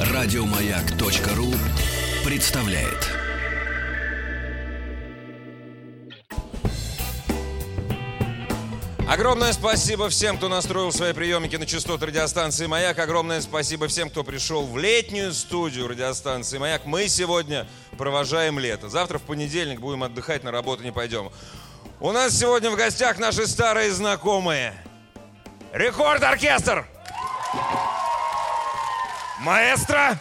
Радиомаяк.ру представляет. Огромное спасибо всем, кто настроил свои приемники на частоты радиостанции «Маяк». Огромное спасибо всем, кто пришел в летнюю студию радиостанции «Маяк». Мы сегодня провожаем лето. Завтра в понедельник будем отдыхать, на работу не пойдем. У нас сегодня в гостях наши старые знакомые. Рекорд-оркестр! Маэстро!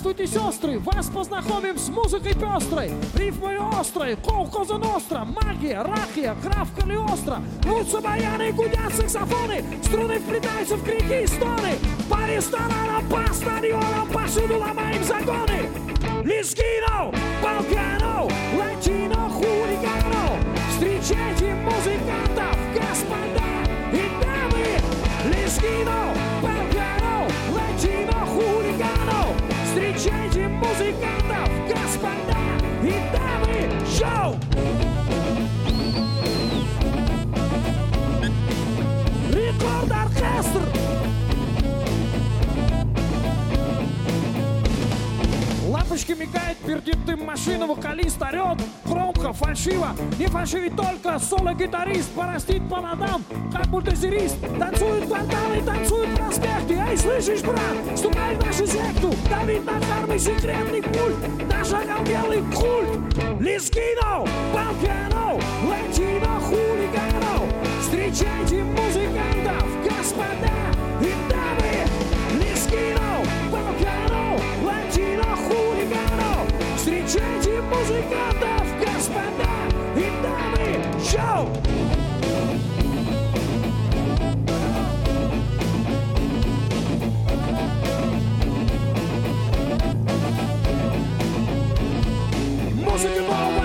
Здравствуйте, сестры! Вас познакомим с музыкой пестрой, рифмой острой, колхоза ностра, магия, рахия, граф Калиостро. Рвутся баяны, гудят саксофоны, струны вплетаются в крики и стоны. По ресторанам, по стадионам, повсюду ломаем загоны. Лискино, Балкано, Латино, хулигано. Встречайте музыкантов, музыкантов, господа и дамы. Шоу! Лампочки мигает, пердит дым машина, вокалист орет. Громко, фальшиво, не фальшивит только Соло-гитарист. Порастит по ногам, как бульдозерист. Танцуют кварталы, танцуют проспекты. Эй, слышишь, брат, ступай в нашу секту. Давид на самый секретный пульт. Наш оголелый культ. Лискино, Балкано, Латино, хулигано Встречайте музыкантов, господа Балкано, Латино, хулигано Встречайте музыкантов, господа и дамы Шоу! Музыка нового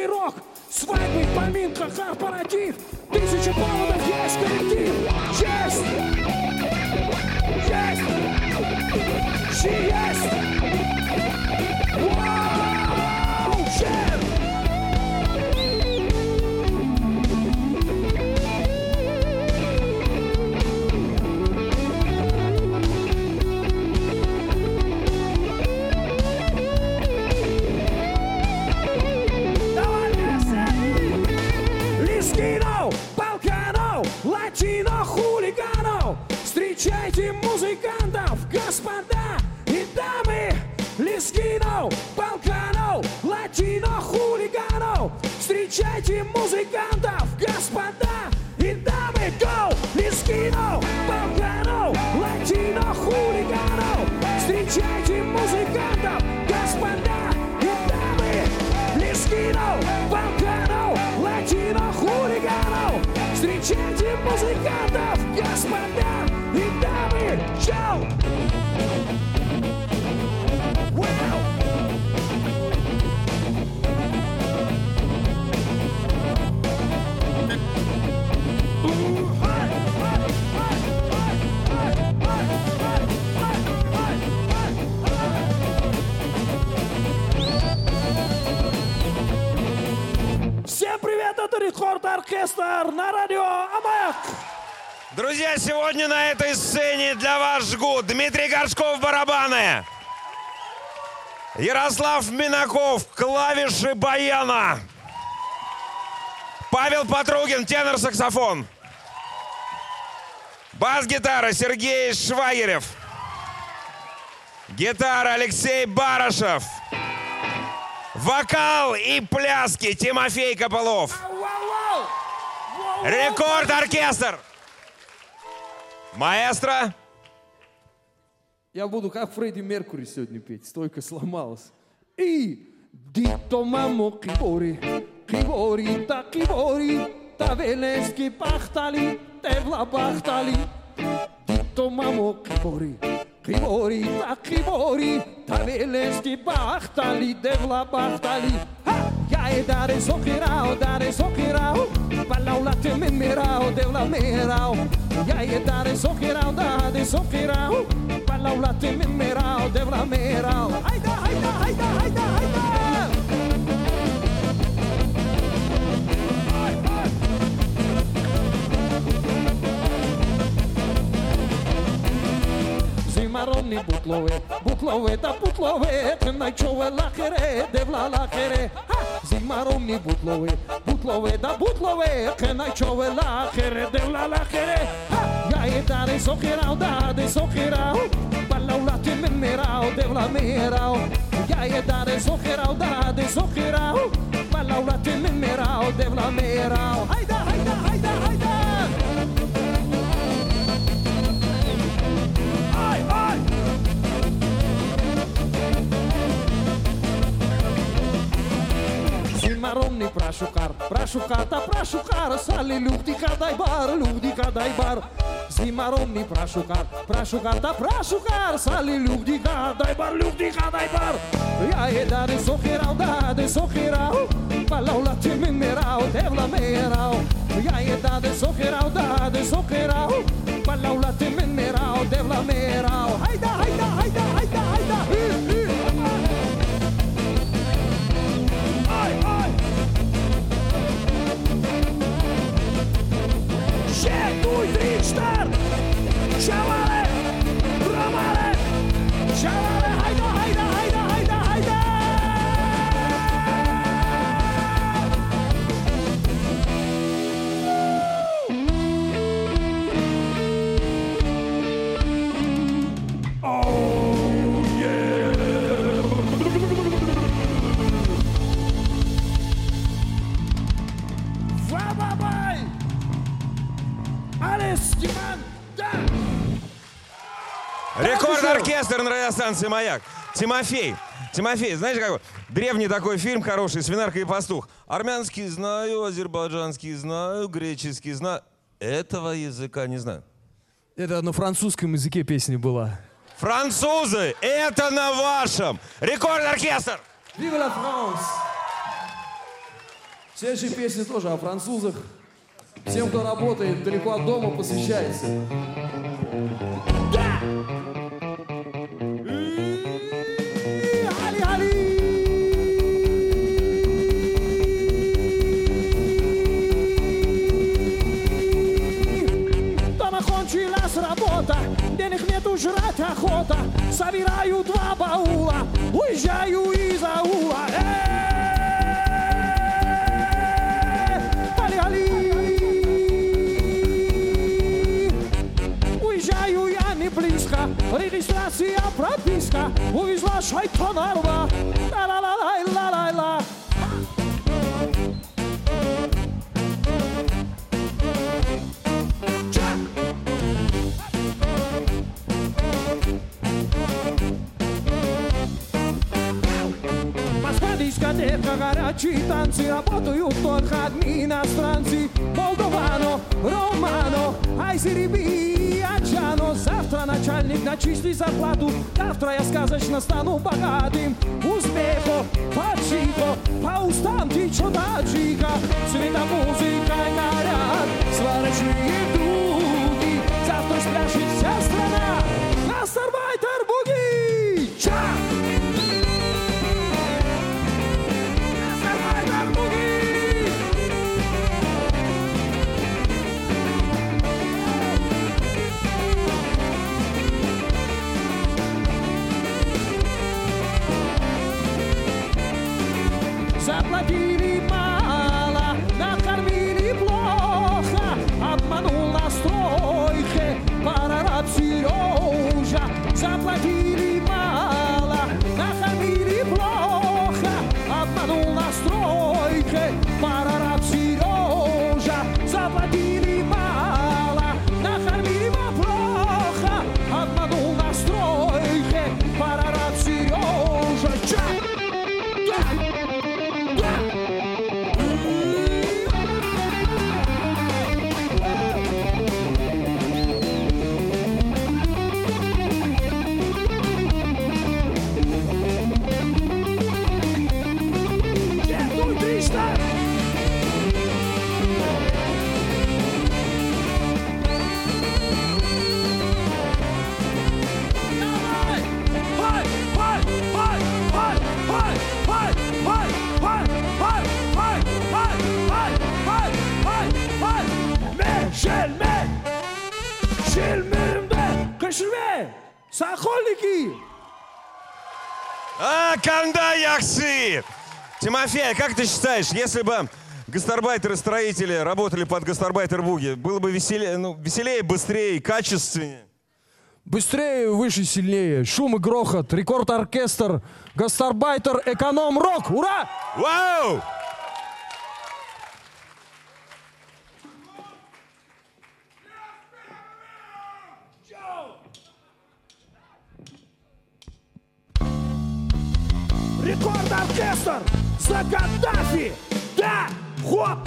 русский рок Свадьбы, поминка, корпоратив. Тысяча поводов, Рекорд Оркестр на радио Амаяк. Друзья, сегодня на этой сцене для вас жгут Дмитрий Горшков барабаны, Ярослав Минаков клавиши баяна, Павел Потругин тенор-саксофон, бас-гитара Сергей Швагерев, гитара Алексей Барышев, вокал и пляски Тимофей Копылов. Вау-вау! Рекорд-оркестр! Маэстро, Я буду как Фредди Меркури сегодня петь. Стойка сломалась. И дито мамо кибори, кибори та кибори, та велески пахтали, тевла пахтали. Dito мамо кибори, кибори та кибори, та велески пахтали, тевла пахтали. Ja kaj där i sockerau, där i sockerau Palaulat min mirau, deula mirao. Jag är där i sockerau, där i sockerau Palaulat min mirau, deula mirau Hajda, hajda, hajda, hajda, hajda زمرني بطلوي بطلوي دا بطلوي تنك شو الاخره دبل الاخره زماروني بوتلوي بوتلوي دا بوتلوي قناي تشوي الاخر دولا الاخر يا داري سوخيرا ودادي سوخيرا بلاو لاتي من ميراو دولا ميراو يا داري سوخيرا ودادي سوخيرا بلاو لاتي من ميراو دولا ميراو هيدا هيدا هيدا هيدا maromni prašukar, prašukata, prašukar, sali ludika, dai bar, ludika, dai bar. Zima romni prašukar, prašukata, sali ludika, dai bar, ludika, dai bar. Ja eda da de sohirao, da de sohirao, pa laula ti devla merao. Ja eda da de sohirao, da de sohirao, pa laula ti devla merao. Hajda, hajda, hajda, hajda, hajda. všech můj tričtar. Čavale, Рекорд-оркестр на радиостанции «Маяк». Тимофей. Тимофей, знаешь, какой? Древний такой фильм хороший, «Свинарка и пастух». Армянский знаю, азербайджанский знаю, греческий знаю. Этого языка не знаю. Это на французском языке песня была. Французы, это на вашем. Рекорд-оркестр. Vive la France! Следующая песня тоже о французах. Всем, кто работает далеко от дома, посвящается. Денег нету жрать охота. Собираю два баула, уезжаю из аула. Э! Уезжаю я не близко, регистрация, прописка Увезла шайтана рва, ла-ла-ла-лай, ла-лай-ла Чак! Горячие танцы Работают только одни иностранцы. Молдовано, Романо, Айсериби, Ачано Завтра начальник начислит зарплату Завтра я сказочно стану богатым. Успеху, почихо, по устам течет аджика Цвета музыкой горят сварочные дуги. Завтра спляшет вся страна Тимофей, а как ты считаешь, если бы гастарбайтеры-строители работали под гастарбайтер-буги, было бы веселее, ну, веселее, быстрее, качественнее? Быстрее, выше, сильнее. Шум и грохот, рекорд-оркестр, гастарбайтер, эконом-рок. Ура! Вау! Рекорд-оркестр! За Каддафи! Да! Хоп!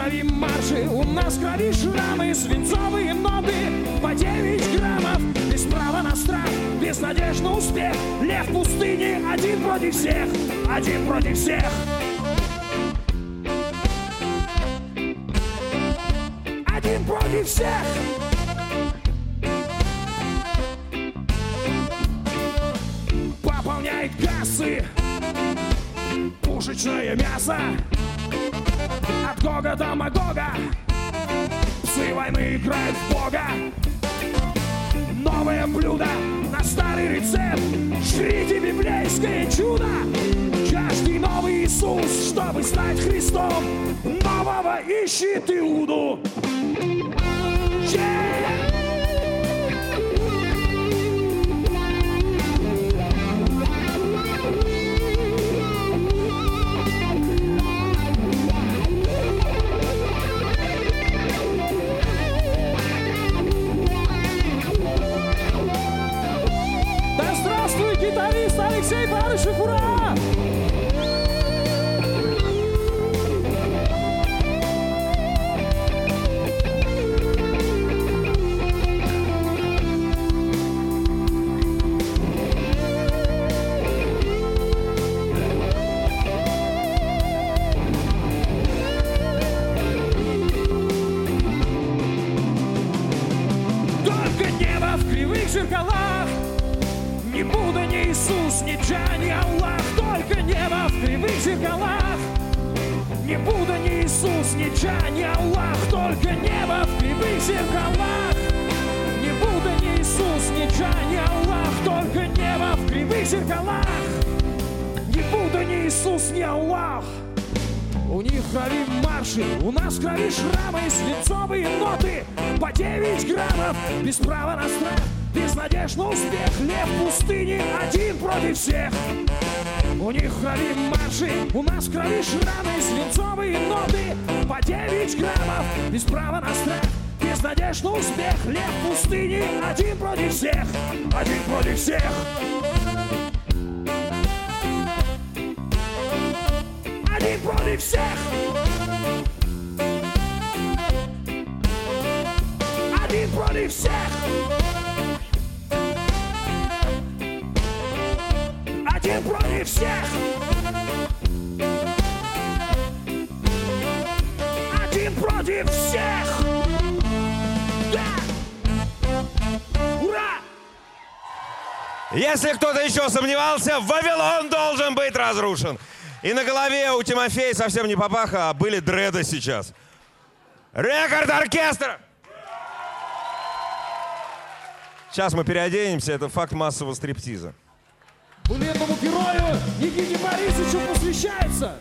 Крови марши, у нас крови шрамы, свинцовые ноты по 9 граммов. Без права на страх, без надежд на успех. Лев пустыне, один против всех, один против всех. Один против всех. Father Против всех! Один против всех! Один против всех! Один против всех! Если кто-то еще сомневался, Вавилон должен быть разрушен. И на голове у Тимофея совсем не папаха, а были дреды сейчас. Рекорд оркестра! Сейчас мы переоденемся, это факт массового стриптиза. Былинному герою Никите Борисовичу посвящается.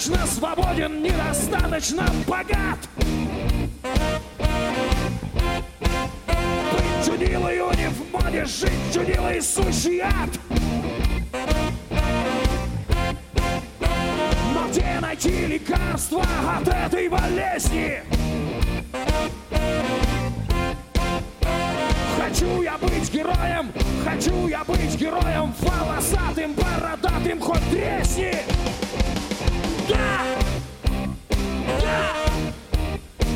Недостаточно свободен, недостаточно богат. Быть чудилою не в моде, жить чудилой сущий ад. Но где найти лекарство от этой болезни? Хочу я быть героем, хочу я быть героем, волосатым, бородатым, хоть тресни. Да! Да!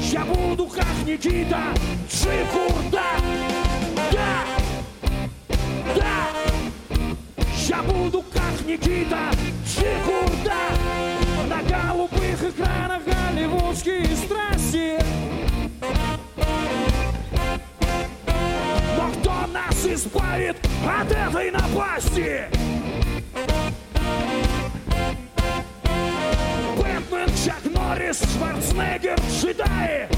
Я буду как Никита Джигурда! Да! Да! Я буду как Никита Джигурда! На голубых экранах голливудские страсти! Но кто нас избавит от этой напасти? Бэтмен, Чак Норрис, Шварценеггер, джедаи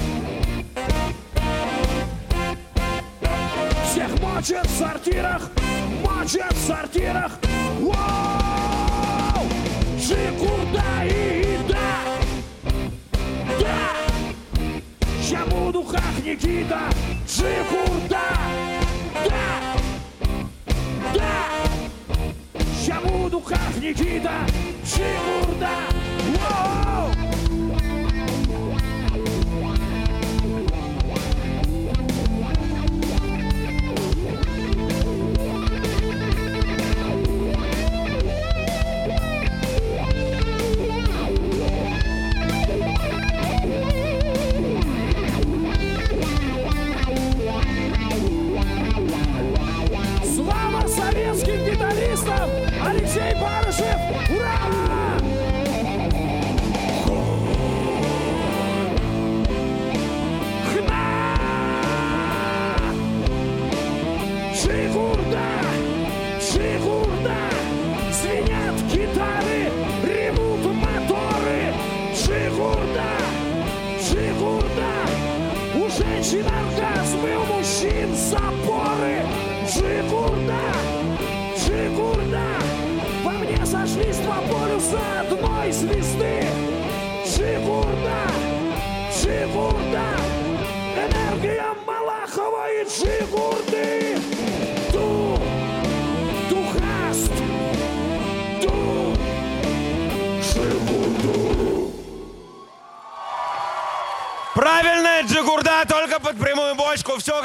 Всех мочат в сортирах, мочат в сортирах Воу! И да! Да! Я буду как Никита Джигурда! Да! Да! Я буду как Никита Джигурда! Воу!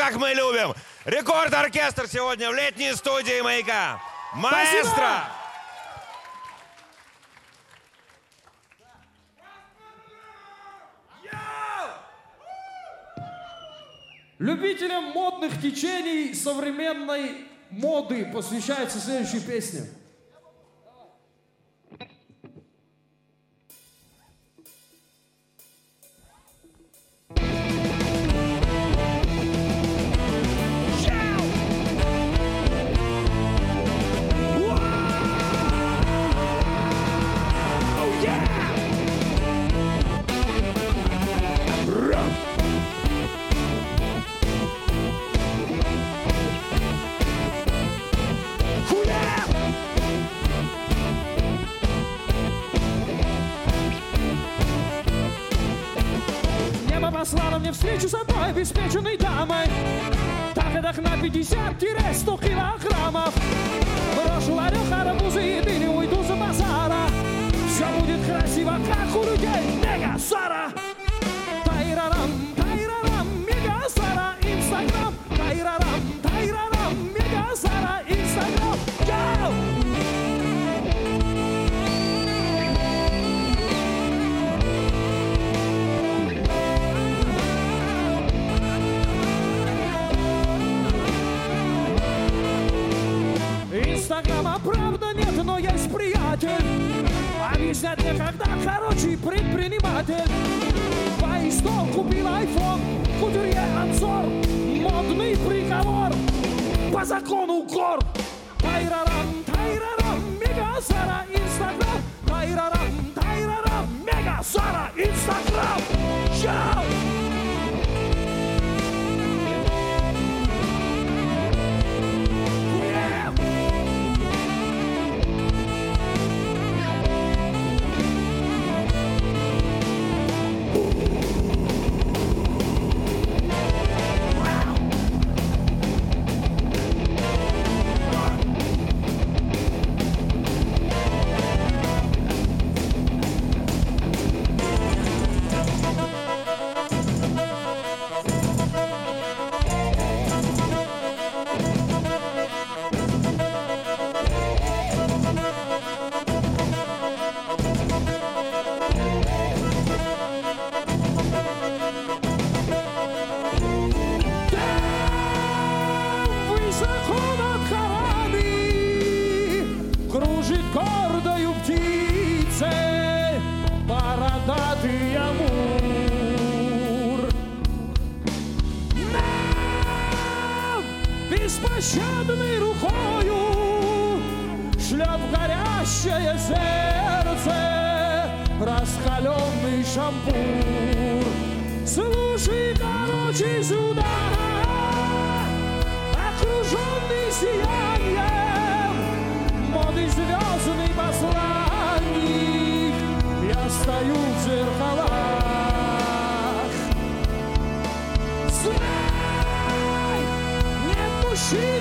Как мы любим. Рекорд-оркестр сегодня в летней студии «Маяка». Маэстро! Любителям модных течений современной моды посвящается следующая песня. Приятель Объяснять мне, когда хороший предприниматель стол купил айфон Кутюрье обзор Модный приговор. По закону гор Тайрарам, тайрарам Мега Сара Инстаграм. Тайрарам, тайрарам Мега Сара Инстаграм. Чао! Беспощадной рукою. Шлет в горящее сердце Раскаленный шампур. Слушай, короче, сюда Окруженный сиянием нет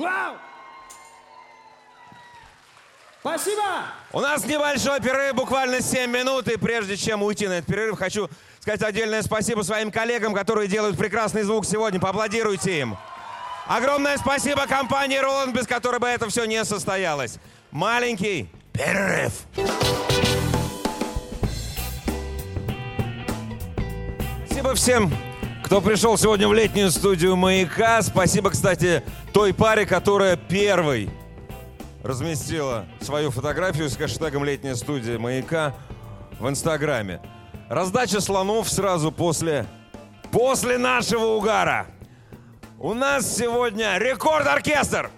Вау! Спасибо! У нас небольшой перерыв, буквально 7 минут. И прежде чем уйти на этот перерыв, хочу сказать отдельное спасибо своим коллегам, которые делают прекрасный звук сегодня. Поаплодируйте им. Огромное спасибо компании Роланд, без которой бы это все не состоялось. Маленький перерыв. Спасибо всем, кто пришел сегодня в летнюю студию «Маяка». Спасибо, кстати, той паре, которая первой разместила свою фотографию с хэштегом «Летняя студия Маяка» в Инстаграме. Раздача слонов сразу после, после нашего угара. У нас сегодня рекорд-оркестр.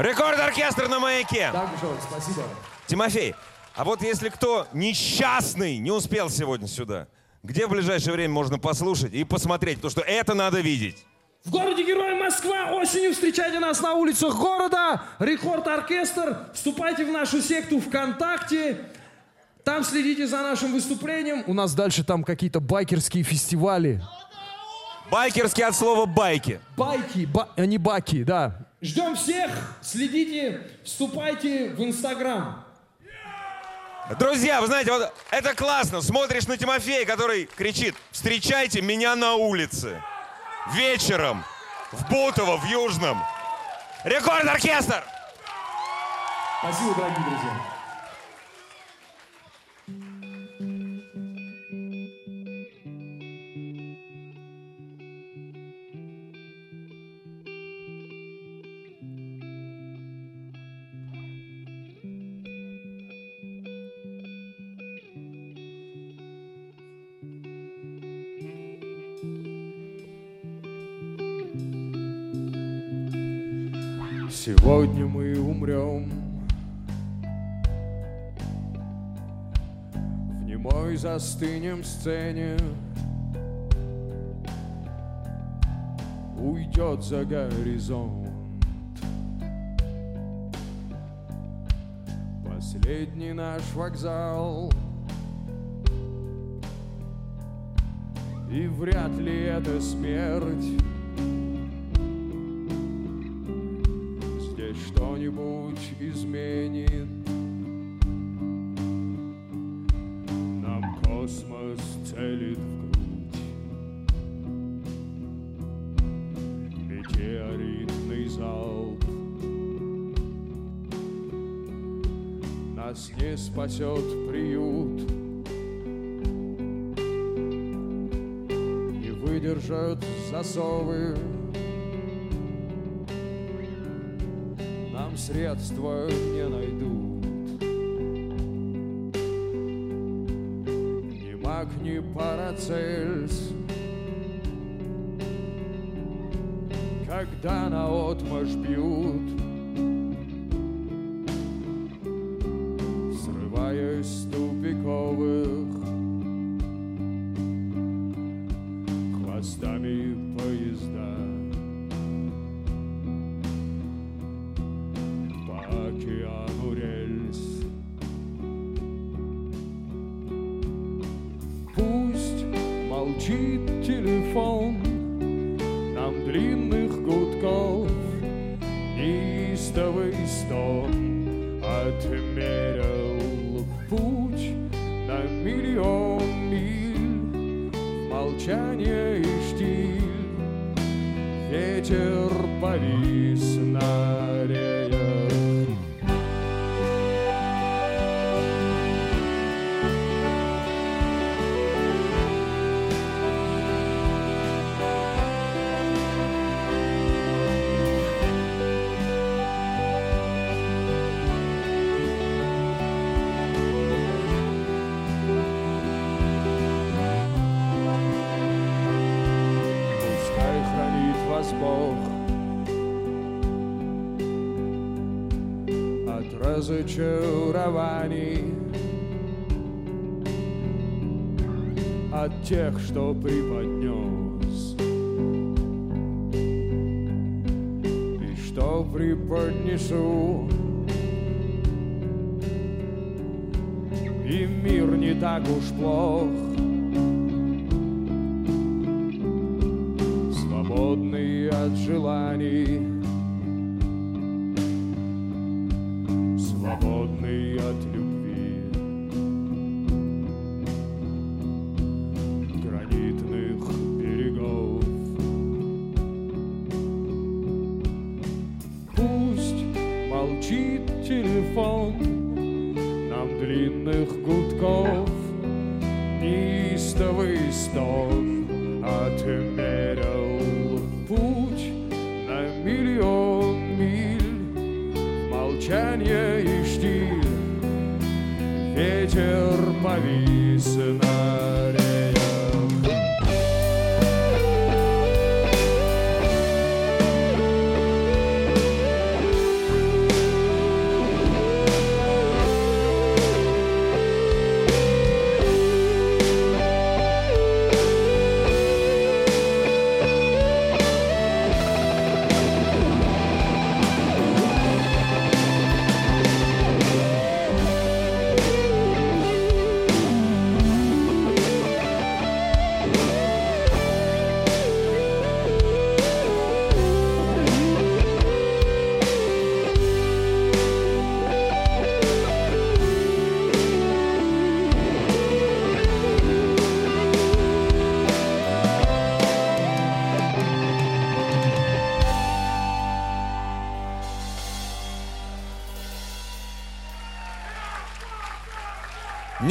Рекорд-оркестр на маяке. Дагжон, спасибо. Тимофей, а вот если кто несчастный не успел сегодня сюда, где в ближайшее время можно послушать и посмотреть? Потому что это надо видеть. В городе Герой Москва осенью встречайте нас на улицах города. Рекорд Оркестр. Вступайте в нашу секту ВКонтакте. Там следите за нашим выступлением. У нас дальше там какие-то байкерские фестивали. Байкерский от слова байки. Байки, ба- а не баки, да. Ждем всех. Следите, вступайте в Инстаграм. Друзья, вы знаете, вот это классно. Смотришь на Тимофея, который кричит «Встречайте меня на улице!» Вечером в Бутово, в Южном. Рекорд-оркестр! Спасибо, дорогие друзья. Сегодня мы умрем В немой застынем сцене. Уйдет за горизонт. Последний наш вокзал. И вряд ли это смерть средства не найдут. Ни маг, ни парацельс, когда на отмашь бьют, из тупиковых разочарований, от тех, что преподнес и что преподнесу. И мир не так уж плох. свободный от желаний, свободный от любви,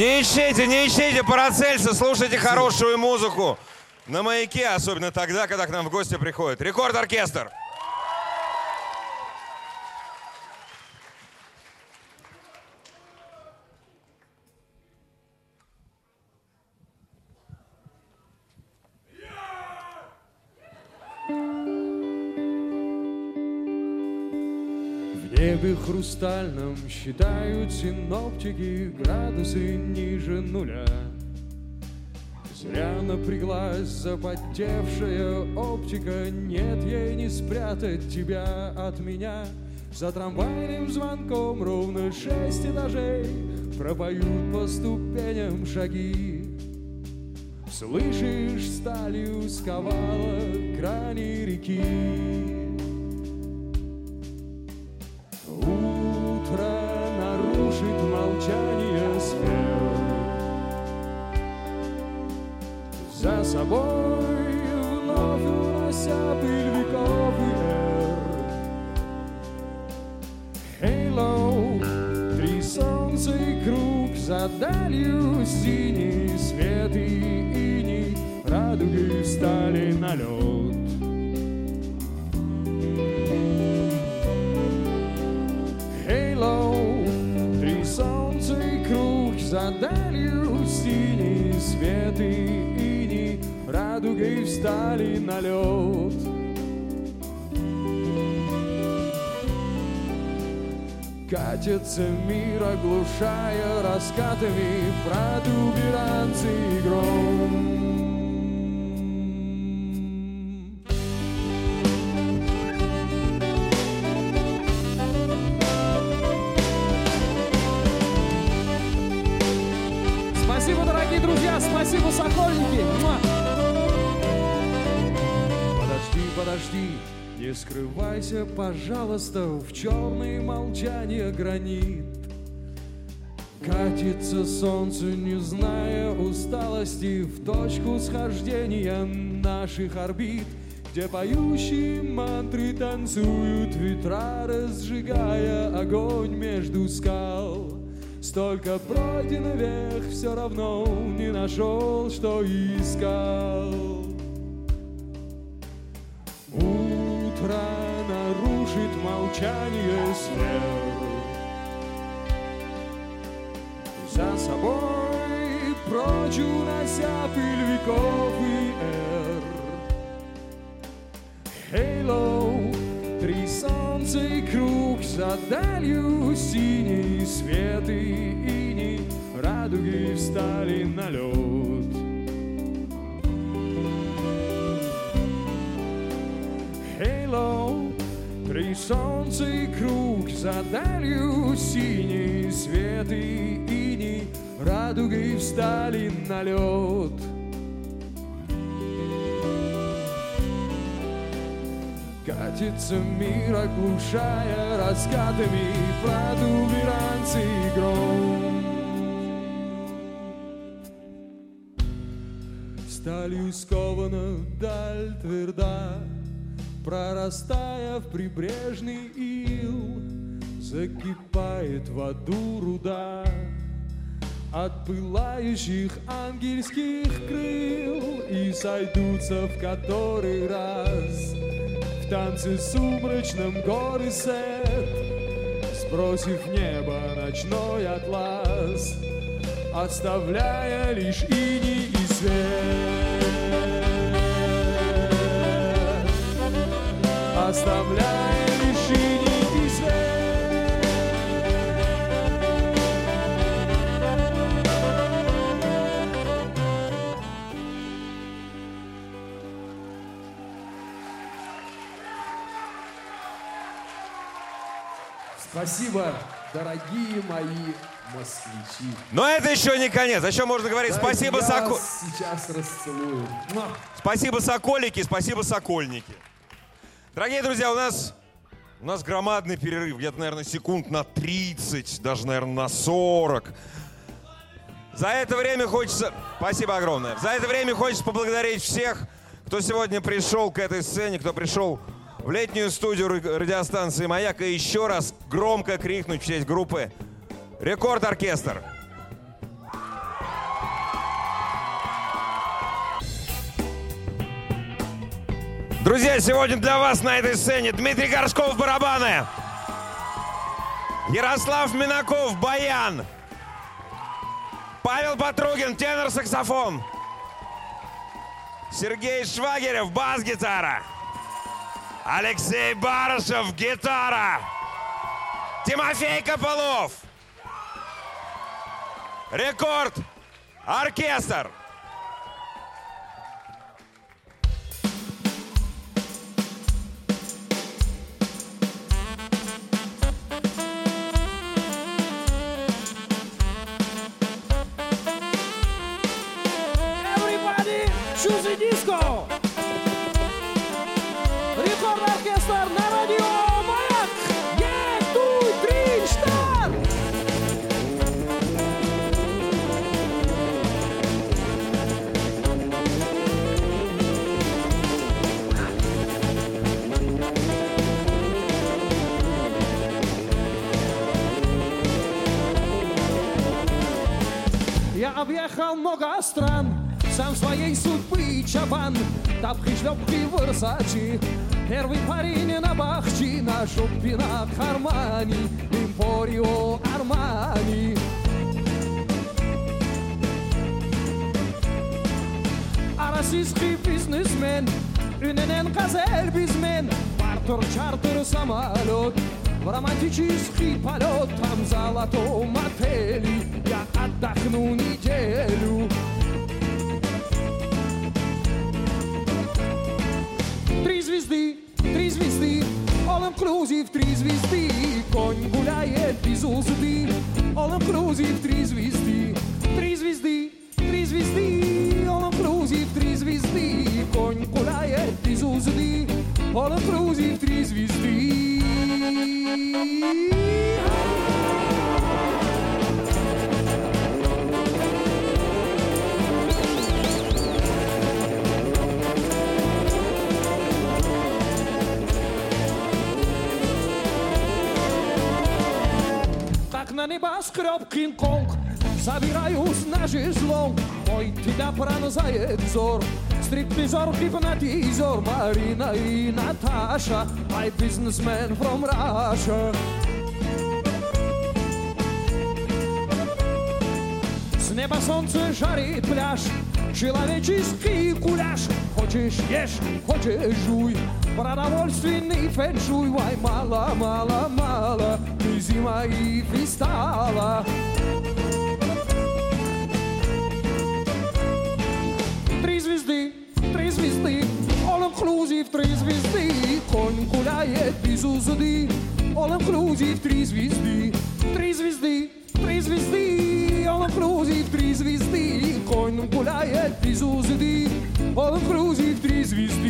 Не ищите, не ищите Парацельса, слушайте хорошую музыку. На маяке, особенно тогда, когда к нам в гости приходит. Рекорд-оркестр. Хрустальном считают синоптики градусы ниже нуля. Зря напряглась запотевшая оптика, нет ей не спрятать тебя от меня. За трамвайным звонком ровно шесть этажей пропоют по ступеням шаги. Слышишь, сталью сковала грани реки. За собой вновь унося пыль веков и эр Хейлоу, три солнца и круг За далью синий свет и иней Радуги встали на лед. Хейлоу, три солнца круг За далью синий свет и Радугой встали на лед Катится мир, оглушая раскатами протуберанцы гром. Спасибо, дорогие друзья, спасибо, Сокольники. Подожди, не скрывайся, пожалуйста, в черные молчания гранит. Катится солнце, не зная усталости, в точку схождения наших орбит, где поющие мантры танцуют ветра, разжигая огонь между скал. Столько пройдено вверх, все равно не нашел, что искал. Молчание свет. За собой прочь унося пыль веков и эр. Хейлоу, три солнца и круг за далью синий свет и иней радуги встали на лед. Три солнца и круг за далью синий свет и иней радуги встали на лед. Катится мир, оглушая раскатами протуберанцы гром. Сталью скована даль тверда, Прорастая в прибрежный ил, Закипает в аду руда От пылающих ангельских крыл И сойдутся в который раз В танце сумрачном горы сет Сбросив небо ночной атлас Оставляя лишь иней и свет И Спасибо, дорогие мои москвичи. Но это еще не конец. Еще можно говорить спасибо, Я Соко... вас сейчас расцелую. Муа. спасибо Соколики, спасибо Сокольники. Дорогие друзья, у нас, у нас громадный перерыв. Где-то, наверное, секунд на 30, даже, наверное, на 40. За это время хочется... Спасибо огромное. За это время хочется поблагодарить всех, кто сегодня пришел к этой сцене, кто пришел в летнюю студию ра- радиостанции «Маяк». И еще раз громко крикнуть в честь группы «Рекорд-оркестр». Друзья, сегодня для вас на этой сцене Дмитрий Горшков барабаны, Ярослав Минаков баян, Павел Потругин тенор-саксофон, Сергей Швагерев бас-гитара, Алексей Барышев гитара, Тимофей Копылов, рекорд. Оркестр. Много стран, сам своей судьбы чабан, тапки, шлепки, Версачи, первый парень на бахчи, на шопинах Армани, Импорио Армани. А российский бизнесмен, үненен газель bizмен, бартер чартер самолет, В романтический полет там золотом отеле Я отдохну неделю Три звезды, три звезды All inclusive, три звезды Конь гуляет без узды All inclusive, три звезды Три звезды, три звезды All inclusive, три звезды Конь гуляет без узды All inclusive, три звезды на небоскреб Кинг-Конг. Собираюсь на жезлонг Мой тебя пронзает взор. Стриптизер, гипнотизер Марина и Наташа My businessman from Russia. С неба солнце жарит пляж. Человеческий гуляш Хочешь ешь, хочешь жуй. Продовольственный фэншуй. Ой, мало, мало, мало Ты зима и фристала Три звезды, три звезды All inclusive, три звезды Конь гуляет без узды All inclusive, три звезды Три звезды, три звезды All inclusive, три звезды Конь гуляет без узды All inclusive, три звезды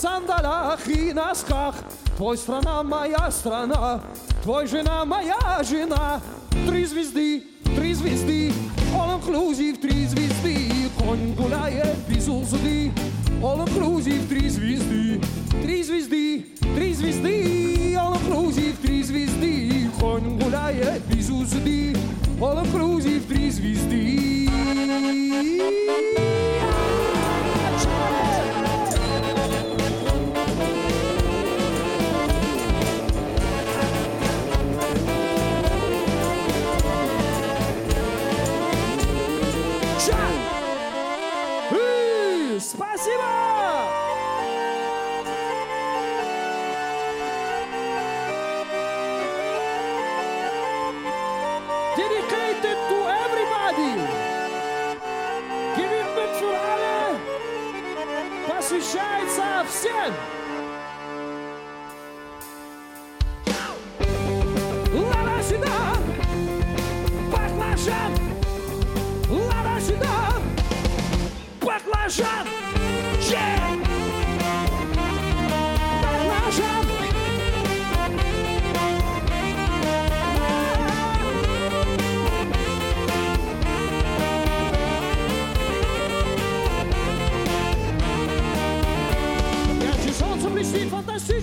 Сандалах и носках. Твой страна моя страна, твой жена моя жена. Три звезды, три звезды, all inclusive, три звезды. Конь гуляет без узды, all inclusive, три звезды. Три звезды, три звезды, all inclusive, три звезды. Конь гуляет без узды, all inclusive, три звезды. Ща! Посвящается всем!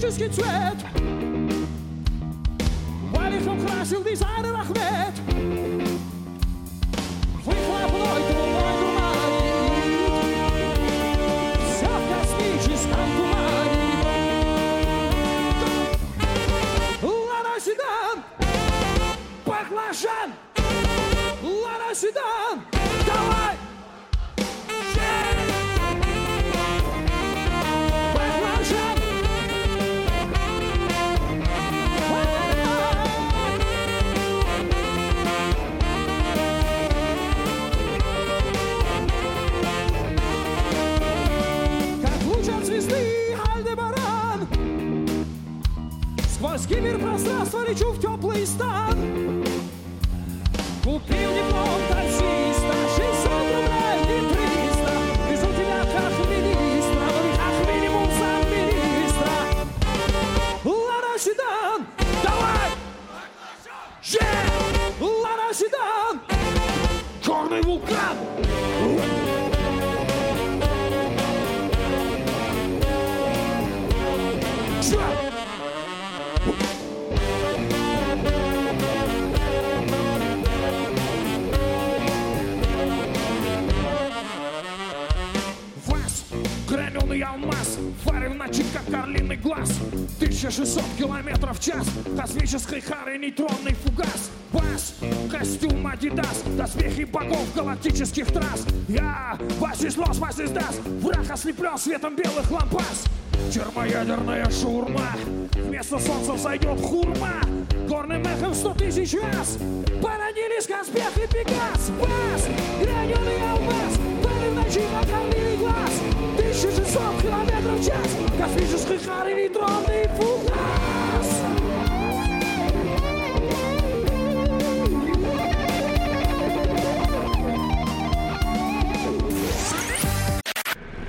Just get wet. Нейтронный фугас Бас, костюм Адидас Доспехи богов галактических трасс. Я, вас из лос, вас из дас Враг ослеплен светом белых лампас. Термоядерная шурма Вместо солнца взойдет хурма. Горным эхом сто тысяч раз Породились Казбек и Пегас. Бас, граненый алмаз Пары в ночи как орлиный глаз. 1600 километров в час Космический хар